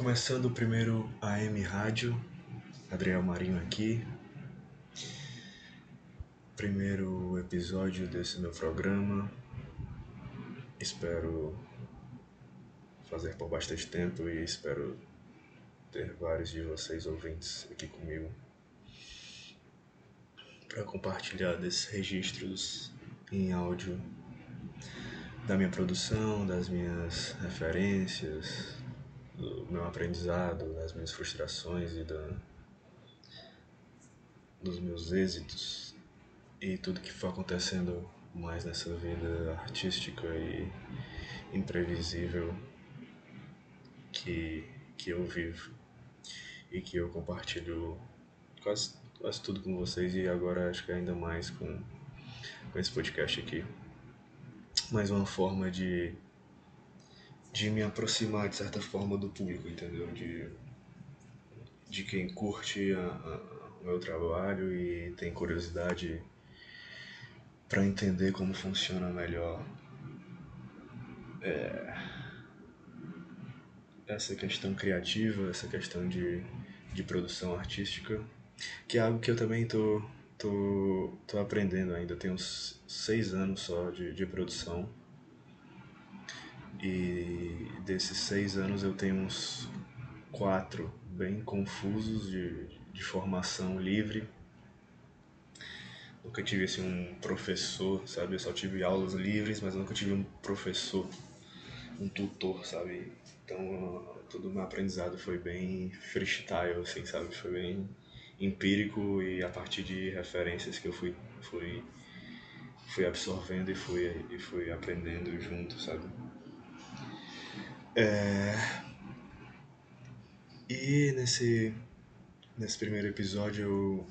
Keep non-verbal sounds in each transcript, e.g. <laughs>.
Começando o primeiro AM Rádio, Adriel Marinho aqui. Primeiro episódio desse meu programa. Espero fazer por bastante tempo e espero ter vários de vocês ouvintes aqui comigo para compartilhar desses registros em áudio da minha produção, das minhas referências, do meu aprendizado, das minhas frustrações e dos meus êxitos e tudo que foi acontecendo mais nessa vida artística e imprevisível que, que eu vivo e que eu compartilho quase, quase tudo com vocês e agora acho que ainda mais com, com esse podcast aqui. Mais uma forma de, de me aproximar de certa forma do público, entendeu? De, de quem curte a, a, o meu trabalho e tem curiosidade para entender como funciona melhor é, essa questão criativa, essa questão de de produção artística, que é algo que eu também tô, tô, tô aprendendo ainda. Tenho uns seis anos só de, de produção. E desses seis anos eu tenho uns quatro bem confusos de, de formação livre. Nunca tive assim, um professor, sabe? Eu só tive aulas livres, mas nunca tive um professor, um tutor, sabe? Então, todo o meu aprendizado foi bem freestyle, assim, sabe? Foi bem empírico e a partir de referências que eu fui, fui, fui absorvendo e fui, e fui aprendendo junto, sabe? É... E nesse, nesse primeiro episódio eu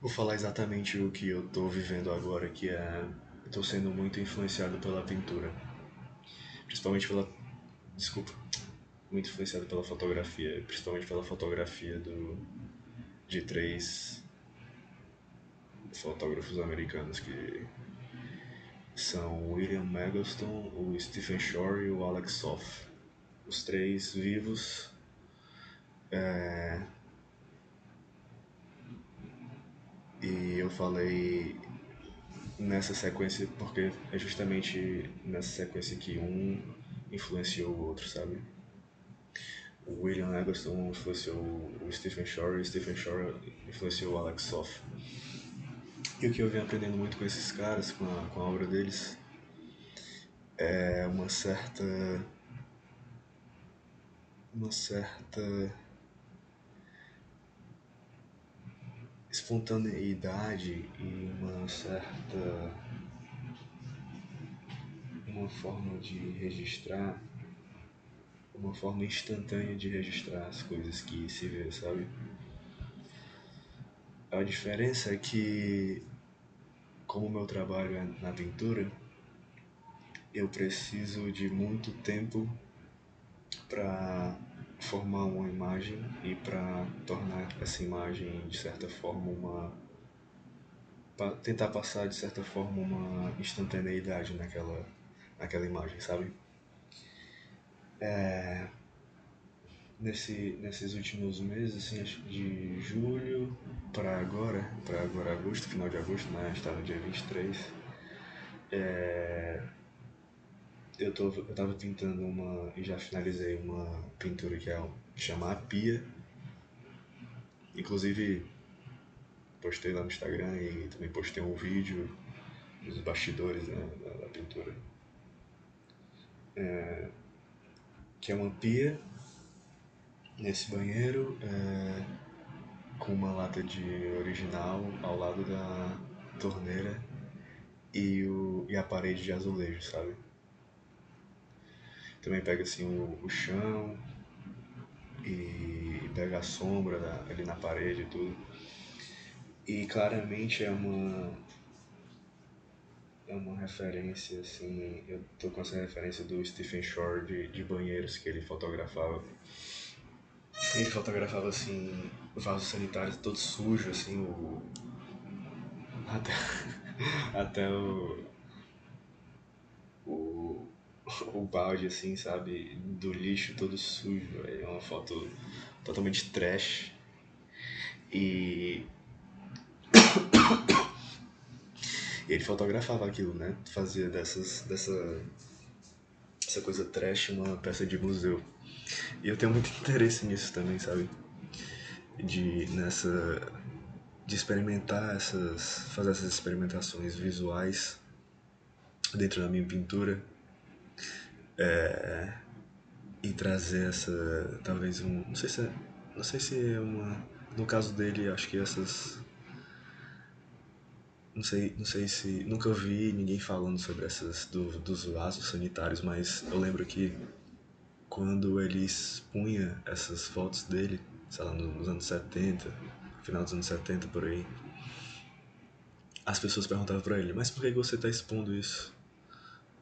vou falar exatamente o que eu tô vivendo agora, que é... Tô sendo muito influenciado pela pintura principalmente pela. Desculpa. Muito influenciado pela fotografia, principalmente pela fotografia do, de três fotógrafos americanos que são William Magoston, o Stephen Shore e o Alex Soff. Os três vivos. É... E eu falei nessa sequência, porque é justamente nessa sequência que um influenciou o outro, sabe? O William Eggleston influenciou o Stephen Shore e o Stephen Shore influenciou o Alex Soff. E o que eu venho aprendendo muito com esses caras, com a, com a obra deles, é uma certa. uma certa espontaneidade e uma certa uma forma de registrar uma forma instantânea de registrar as coisas que se vê, sabe? A diferença é que como meu trabalho é na pintura, eu preciso de muito tempo para formar uma imagem e para tornar essa imagem de certa forma uma tentar passar de certa forma uma instantaneidade naquela naquela imagem, sabe? É, nesse nesses últimos meses, assim, acho de julho para agora, para agora agosto, final de agosto, né? está no dia 23. É, eu, tô, eu tava pintando uma. e já finalizei uma pintura que é chama A Pia. Inclusive postei lá no Instagram e também postei um vídeo dos bastidores né, da, da, pintura. É, que é uma pia nesse banheiro é, com uma lata de original ao lado da torneira e, o, e a parede de azulejo, sabe? também pega assim o, o chão e pega a sombra da, ali na parede e tudo. E claramente é uma é uma referência assim, eu tô com essa referência do Stephen Shore de, de banheiros que ele fotografava. Ele fotografava assim, vasos sanitários todo sujo assim, o até <laughs> até o o o balde, assim, sabe? Do lixo todo sujo. É uma foto totalmente trash. E. e <coughs> ele fotografava aquilo, né? Fazia dessas, dessa, essa coisa trash uma peça de museu. E eu tenho muito <laughs> interesse nisso também, sabe? De nessa de experimentar essas fazer essas experimentações visuais dentro da minha pintura é, e trazer essa talvez um não sei se é, não sei se é uma no caso dele acho que essas não sei não sei se nunca vi ninguém falando sobre essas do, dos vasos sanitários mas eu lembro que quando ele expunha essas fotos dele sei lá nos anos 70 final dos anos 70 por aí as pessoas perguntavam para ele mas por que você está expondo isso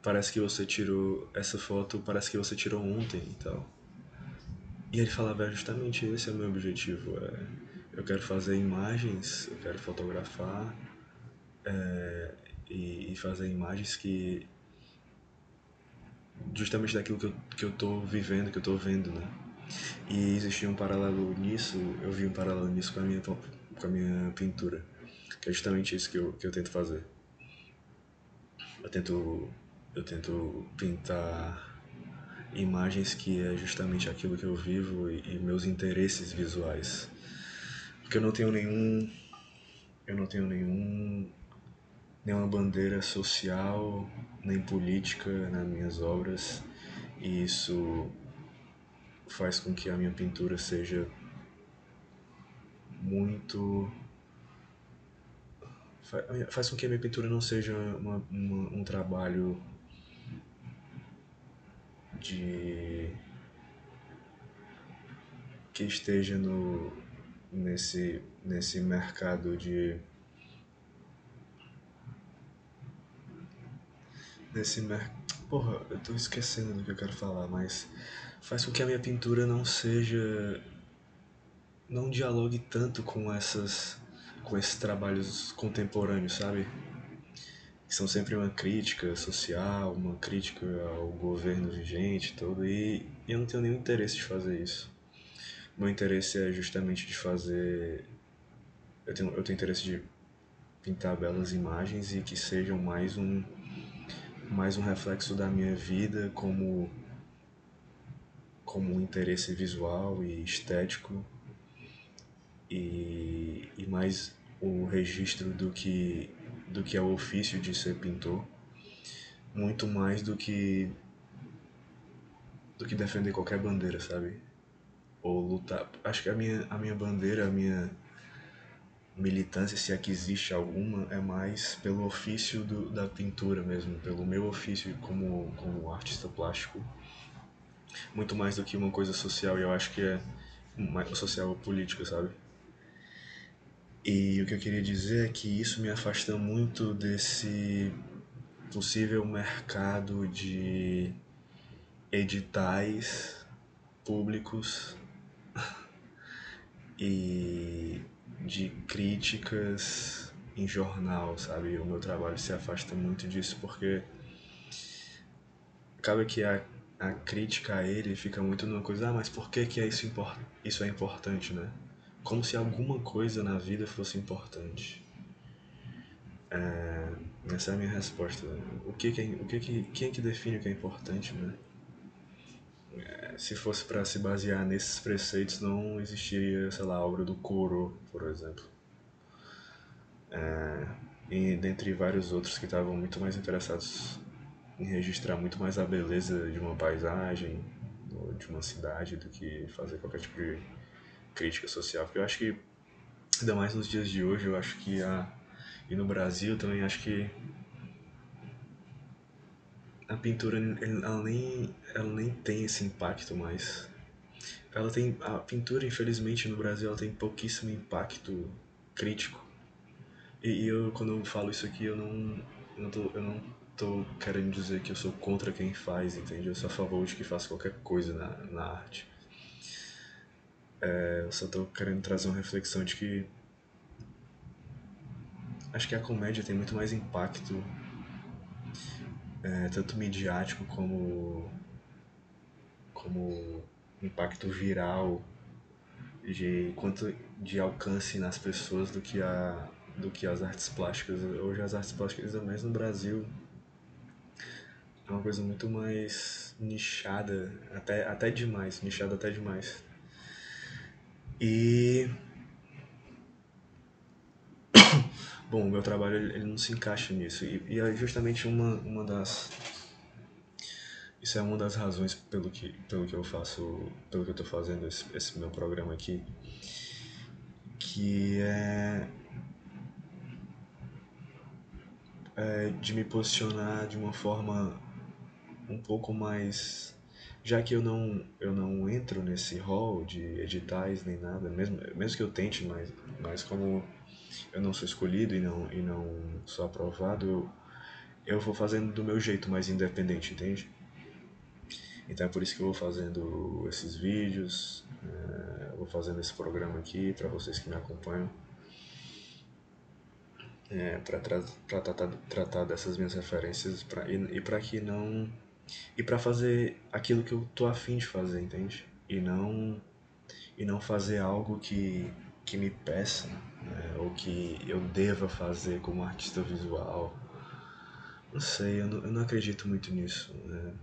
parece que você tirou essa foto, parece que você tirou ontem e tal. E ele falava, é justamente esse é o meu objetivo, é, eu quero fazer imagens, eu quero fotografar é, e, e, fazer imagens que justamente daquilo que eu, que eu tô vivendo, que eu tô vendo, né? E existia um paralelo nisso, eu vi um paralelo nisso com a minha, com a minha pintura, que é justamente isso que eu, que eu tento fazer. Eu tento eu tento pintar imagens que é justamente aquilo que eu vivo e, e, meus interesses visuais. Porque eu não tenho nenhum eu não tenho nenhum nenhuma bandeira social nem política nas minhas obras. E isso faz com que a minha pintura seja muito faz com que a minha pintura não seja uma, uma, um trabalho de que esteja no nesse nesse mercado de nesse mer... porra eu tô esquecendo do que eu quero falar mas faz com que a minha pintura não seja não dialogue tanto com essas com esses trabalhos contemporâneos sabe que são sempre uma crítica social, uma crítica ao governo vigente todo, e eu não tenho nenhum interesse de fazer isso. Meu interesse é justamente de fazer. Eu tenho, eu tenho interesse de pintar belas imagens e que sejam mais um, mais um reflexo da minha vida como, como interesse visual e estético e, e mais o registro do que do que é o ofício de ser pintor, muito mais do que do que defender qualquer bandeira, sabe? Ou lutar. Acho que a minha a minha bandeira, a minha militância, se é que existe alguma, é mais pelo ofício do, da pintura mesmo, pelo meu ofício como, como artista plástico. Muito mais do que uma coisa social, e eu acho que é mais social ou política, sabe? E o que eu queria dizer é que isso me afasta muito desse possível mercado de editais públicos <laughs> e de críticas em jornal, sabe? O meu trabalho se afasta muito disso porque acaba que a, a crítica a ele fica muito numa coisa, ah, mas por que, que é isso, isso é importante, né? como se alguma coisa na vida fosse importante. É, essa é a minha resposta. O que, que, é, o que, que quem é que define o que é importante, né? É, se fosse para se basear nesses preceitos, não existiria, sei lá, a obra do Coro, por exemplo. É, e dentre vários outros que estavam muito mais interessados em registrar muito mais a beleza de uma paisagem ou de uma cidade do que fazer qualquer tipo de crítica social, porque eu acho que, ainda mais nos dias de hoje, eu acho que a. E no Brasil também acho que a pintura ela nem, ela nem tem esse impacto mais. Ela tem a pintura, infelizmente, no Brasil ela tem pouquíssimo impacto crítico. E, e eu quando eu falo isso aqui, eu não eu não tô, eu não tô querendo dizer que eu sou contra quem faz, entende? Eu sou a favor de que faça qualquer coisa na, na arte. É, eu só tô querendo trazer uma reflexão de que acho que a comédia tem muito mais impacto é, tanto midiático como como impacto viral de quanto de alcance nas pessoas do que a do que as artes plásticas. Hoje as artes plásticas ainda mais no Brasil é uma coisa muito mais nichada até até demais nichada até demais. E bom o meu trabalho ele, não se encaixa nisso. E, e é justamente uma uma das isso é uma das razões pelo que, pelo que eu faço, pelo que eu estou fazendo esse, esse meu programa aqui, que é, é de me posicionar de uma forma um pouco mais já que eu não eu não entro nesse hall de editais nem nada mesmo mesmo que eu tente mas mas como eu não sou escolhido e não e não sou aprovado eu, eu vou fazendo do meu jeito mais independente entende então é por isso que eu vou fazendo esses vídeos, é, vou fazendo esse programa aqui para vocês que me acompanham. É, para tra tratar, tratar dessas minhas referências pra, e, e para que não. E para fazer aquilo que eu tô afim de fazer, entende? E não, e não fazer algo que, que me peça, né? ou que eu deva fazer como artista visual. Não sei, eu não, eu não acredito muito nisso. Né?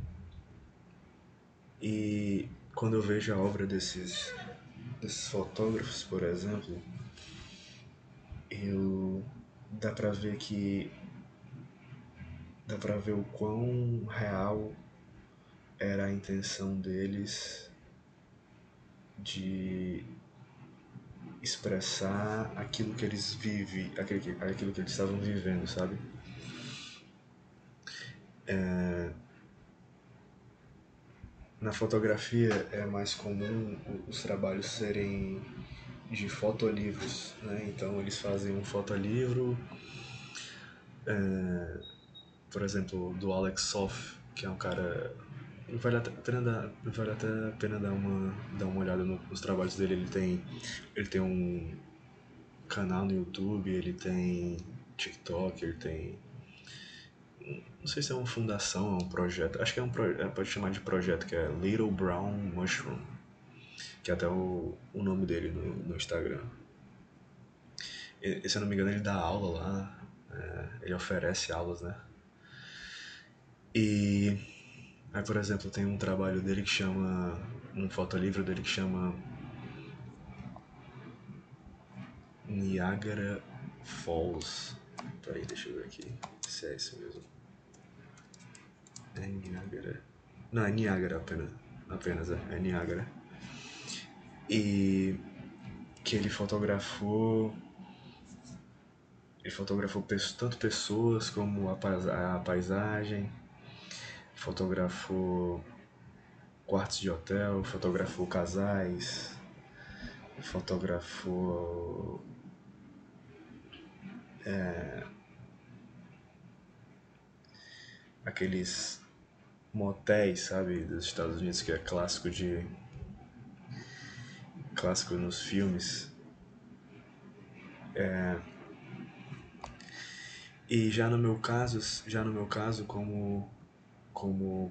E quando eu vejo a obra desses, desses fotógrafos, por exemplo, eu dá para ver que dá para ver o quão real era a intenção deles de expressar aquilo que eles vivem, aquilo, aquilo que eles estavam vivendo, sabe? É, na fotografia é mais comum os trabalhos serem de fotolivros, né? Então eles fazem um fotolivro, é, por exemplo, do Alex Soff, que é um cara vale a pena dar, vale a pena dar uma dar uma olhada nos trabalhos dele. Ele tem ele tem um canal no YouTube, ele tem TikTok, ele tem não sei se é uma fundação, é um projeto. Acho que é um é, pode chamar de projeto, que é Little Brown Mushroom. Que é até o, o nome dele no, no Instagram. E, se eu não me engano, ele dá aula lá. É, ele oferece aulas, né? E aí, por exemplo, tem um trabalho dele que chama. Um fotolivro dele que chama. Niagara Falls. Peraí, deixa eu ver aqui se é esse mesmo. É Niagara. Não, é Niagara apenas. Apenas, é, é Niagara. E que ele fotografou. Ele fotografou tanto pessoas como a, a paisagem. Fotografou quartos de hotel, fotografou casais, fotografou é, aqueles motéis, sabe, dos Estados Unidos, que é clássico de. clássico nos filmes. É... E já no meu caso, já no meu caso, como. Como.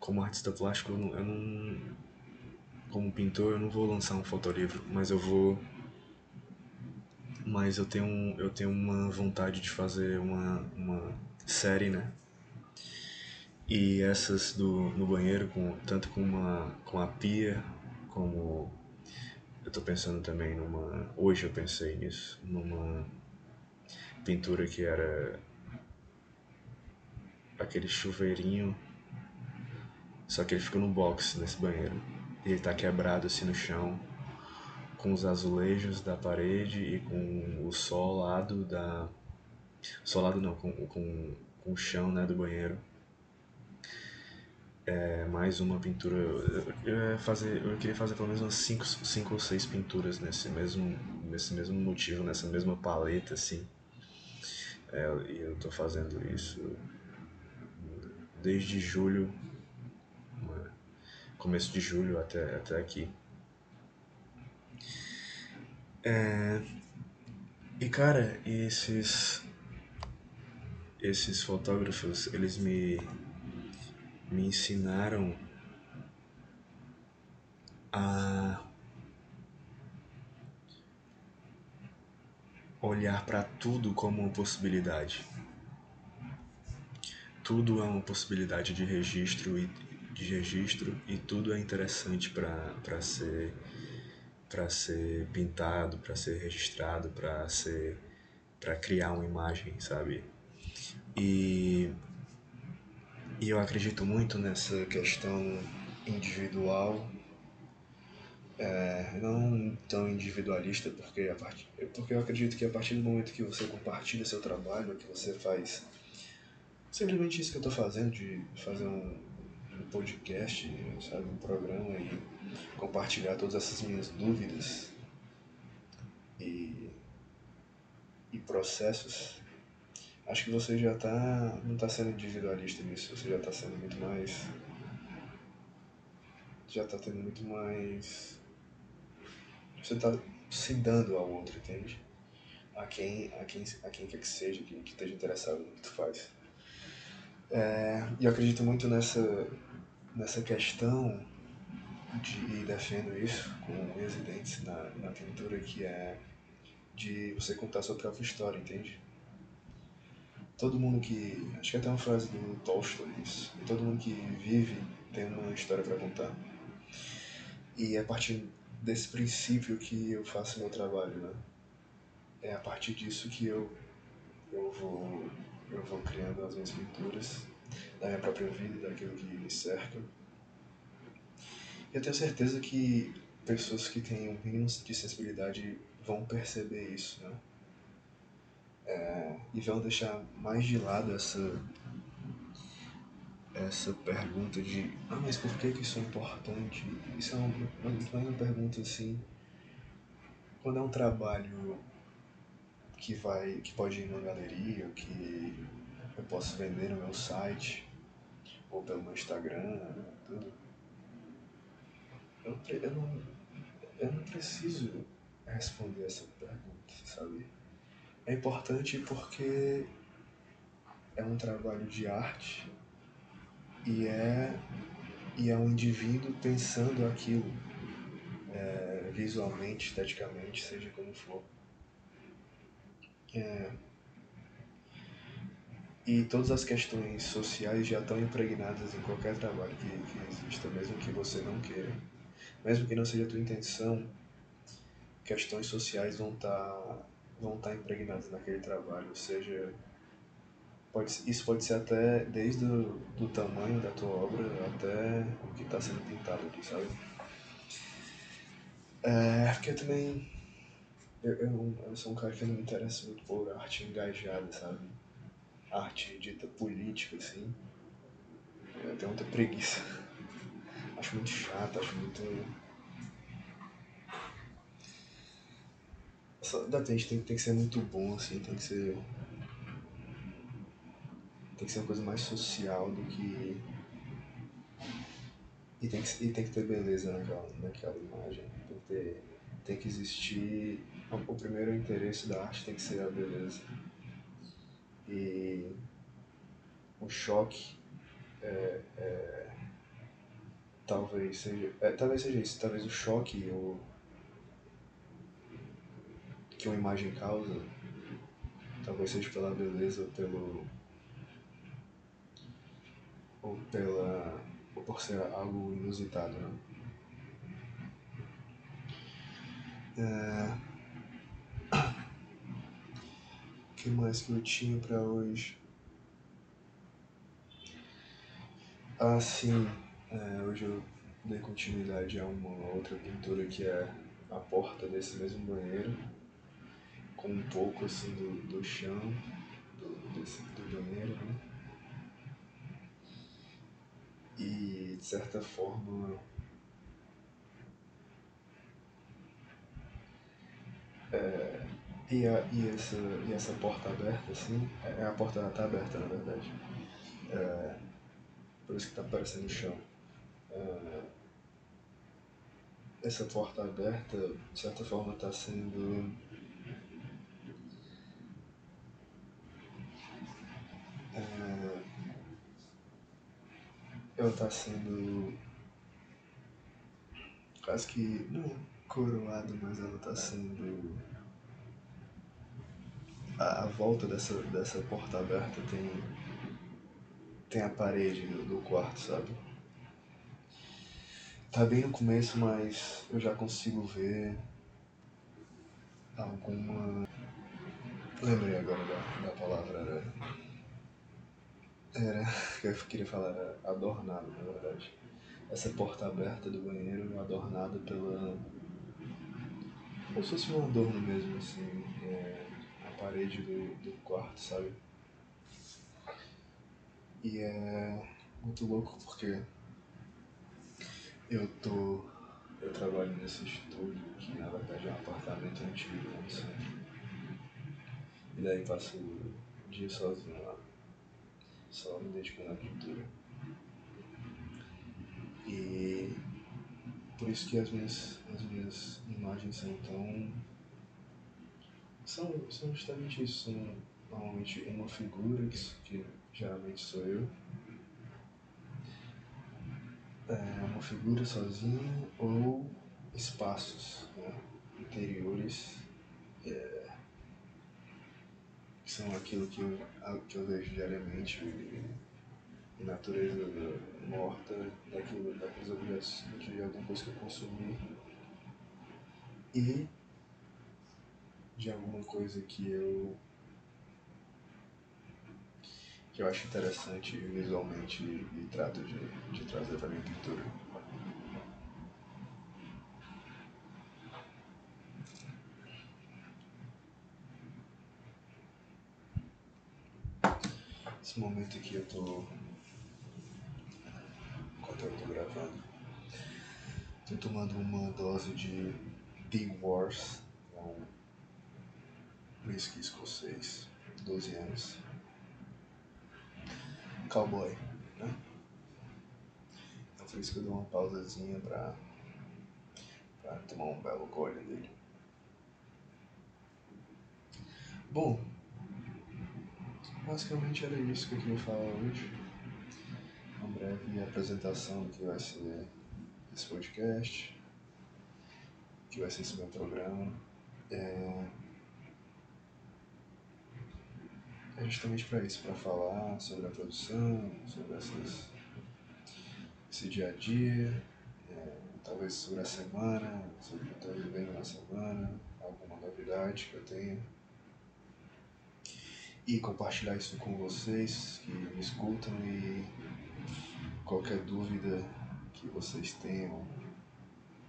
como artista plástico, eu não, eu não como pintor, eu não vou lançar um fotolivro, mas eu vou mas eu tenho eu tenho uma vontade de fazer uma, uma série, né, e essas do, no banheiro, com, tanto com, uma, com a pia, como eu estou pensando também numa. Hoje eu pensei nisso, numa pintura que era aquele chuveirinho, só que ele fica no box nesse banheiro. E ele está quebrado assim no chão, com os azulejos da parede e com o solado da. Solado não, com, com, com o chão né, do banheiro é, mais uma pintura. Eu, eu, fazer, eu queria fazer pelo menos umas 5 cinco, cinco ou 6 pinturas nesse mesmo, nesse mesmo motivo, nessa mesma paleta, assim. É, e eu tô fazendo isso desde julho, começo de julho até, até aqui. É, e cara, esses esses fotógrafos, eles me, me ensinaram a olhar para tudo como uma possibilidade. Tudo é uma possibilidade de registro e de registro e tudo é interessante para ser para ser pintado, para ser registrado, para ser para criar uma imagem, sabe? E, e eu acredito muito nessa questão individual é, não tão individualista, porque, a part... porque eu acredito que a partir do momento que você compartilha seu trabalho, que você faz simplesmente isso que eu estou fazendo, de fazer um, um podcast, sabe, um programa e compartilhar todas essas minhas dúvidas e, e processos, acho que você já tá, não está sendo individualista nisso, você já está sendo muito mais já está tendo muito mais você está se dando ao outro, entende? A quem, a quem, a quem quer que seja, que, que esteja interessado no que tu faz. É, e eu acredito muito nessa, nessa questão de, e defendo isso com residentes na, na pintura, que é de você contar sua própria história, entende? Todo mundo que. Acho que até uma frase do Tolstói isso. Todo mundo que vive tem uma história para contar. E a partir desse princípio que eu faço meu trabalho, né? É a partir disso que eu, eu, vou, eu vou criando as minhas pinturas, da minha própria vida, daquilo que me cerca. E eu tenho certeza que pessoas que têm um mínimo de sensibilidade vão perceber isso, né? É, e vão deixar mais de lado essa essa pergunta de ah, mas por que, que isso é importante? Isso é uma, uma, uma pergunta assim. Quando é um trabalho que vai. que pode ir numa galeria, que eu posso vender no meu site, ou pelo meu Instagram, tudo. Eu, eu, não, eu não preciso responder essa pergunta, sabe? É importante porque é um trabalho de arte e é, e é um indivíduo pensando aquilo é, visualmente, esteticamente, seja como for. É, e todas as questões sociais já estão impregnadas em qualquer trabalho que, que exista, mesmo que você não queira. Mesmo que não seja a tua intenção, questões sociais vão estar tá, vão tá impregnadas naquele trabalho, seja Pode, isso pode ser até desde o do tamanho da tua obra até o que está sendo pintado ali, sabe? É, porque eu também. Eu, eu, eu, sou um cara que não me interessa muito por arte engajada, sabe? Arte dita política, assim. Eu tenho muita preguiça. <laughs> Acho muito chato, acho muito. Só, depende, tem, tem que ser muito bom, assim, tem que ser tem que ser uma coisa mais social do que. E tem que, e tem que ter beleza naquela, naquela imagem. Tem que, ter, tem que existir. O primeiro interesse da arte tem que ser a beleza. E o choque é, é, talvez seja. É, talvez seja isso. Talvez o choque o, que uma imagem causa talvez seja pela beleza ou pelo ou pela ou por ser algo inusitado, né? É... O que mais que eu tinha para hoje? Ah, sim. É, hoje eu dei continuidade a uma outra pintura que é a porta desse mesmo banheiro, com um pouco assim do, do chão do, desse, do banheiro, né? e de certa forma e, a, e, essa, e essa porta aberta, assim, é, é, a porta tá aberta, na verdade. É, por isso que tá aparecendo o chão. É, essa porta aberta, de certa forma, está sendo. É, ela está sendo. quase que. não coroado, mas ela está sendo a, a volta dessa, dessa porta aberta tem tem a parede do, do quarto, sabe? Tá bem no começo, mas eu já consigo ver alguma. Lembrei agora da, da palavra. Era. Era. <laughs> que eu queria falar era adornado, na verdade. Essa porta aberta do banheiro adornada pela. Como se fosse um adorno mesmo, assim. É, parede do, do quarto, sabe? E é muito louco porque eu tô. Eu trabalho nesse estúdio que na verdade é um apartamento antigo, não sei. E daí passo o dia sozinho lá. Só me dedicando à pintura. E por isso que as minhas, as minhas imagens são tão. São, são justamente isso, são normalmente uma figura que, que geralmente sou eu. É uma figura sozinha ou espaços né, interiores é, que são aquilo que eu, que eu vejo diariamente natureza morta daquilo, daqueles objetos de alguma coisa que eu consumi e de alguma coisa que eu que eu acho interessante visualmente e, e trato de, de trazer para minha pintura. Esse momento aqui eu tô. Enquanto eu tô gravando, tô tomando uma dose de The Wars, whisky escocês, 12 anos cowboy, né? Então por isso que eu dou uma pausazinha pra, pra tomar um belo gole dele. Bom, basicamente era isso que eu queria falar hoje. Uma breve apresentação do que vai ser esse podcast, que vai ser esse meu programa. É, é justamente para isso, para falar sobre a produção, sobre essas, esse dia a dia, é, talvez sobre a semana, sobre o que eu estou vivendo na semana, alguma novidade que eu tenha. E compartilhar isso com vocês que me escutam e qualquer dúvida que vocês tenham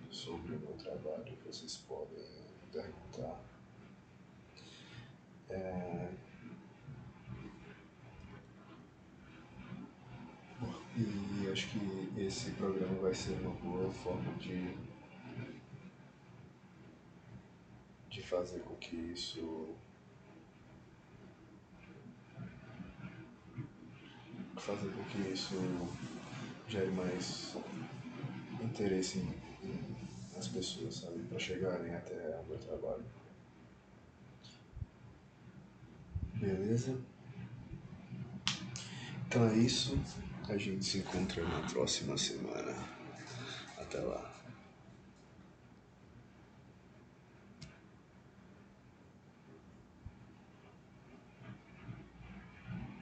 sobre o meu trabalho, vocês podem perguntar. É, E acho que esse programa vai ser uma boa forma de, de fazer com que isso fazer com que isso gere mais interesse nas pessoas, sabe? Para chegarem até o meu trabalho. Beleza? Então é isso. A gente se encontra na próxima semana. Até lá.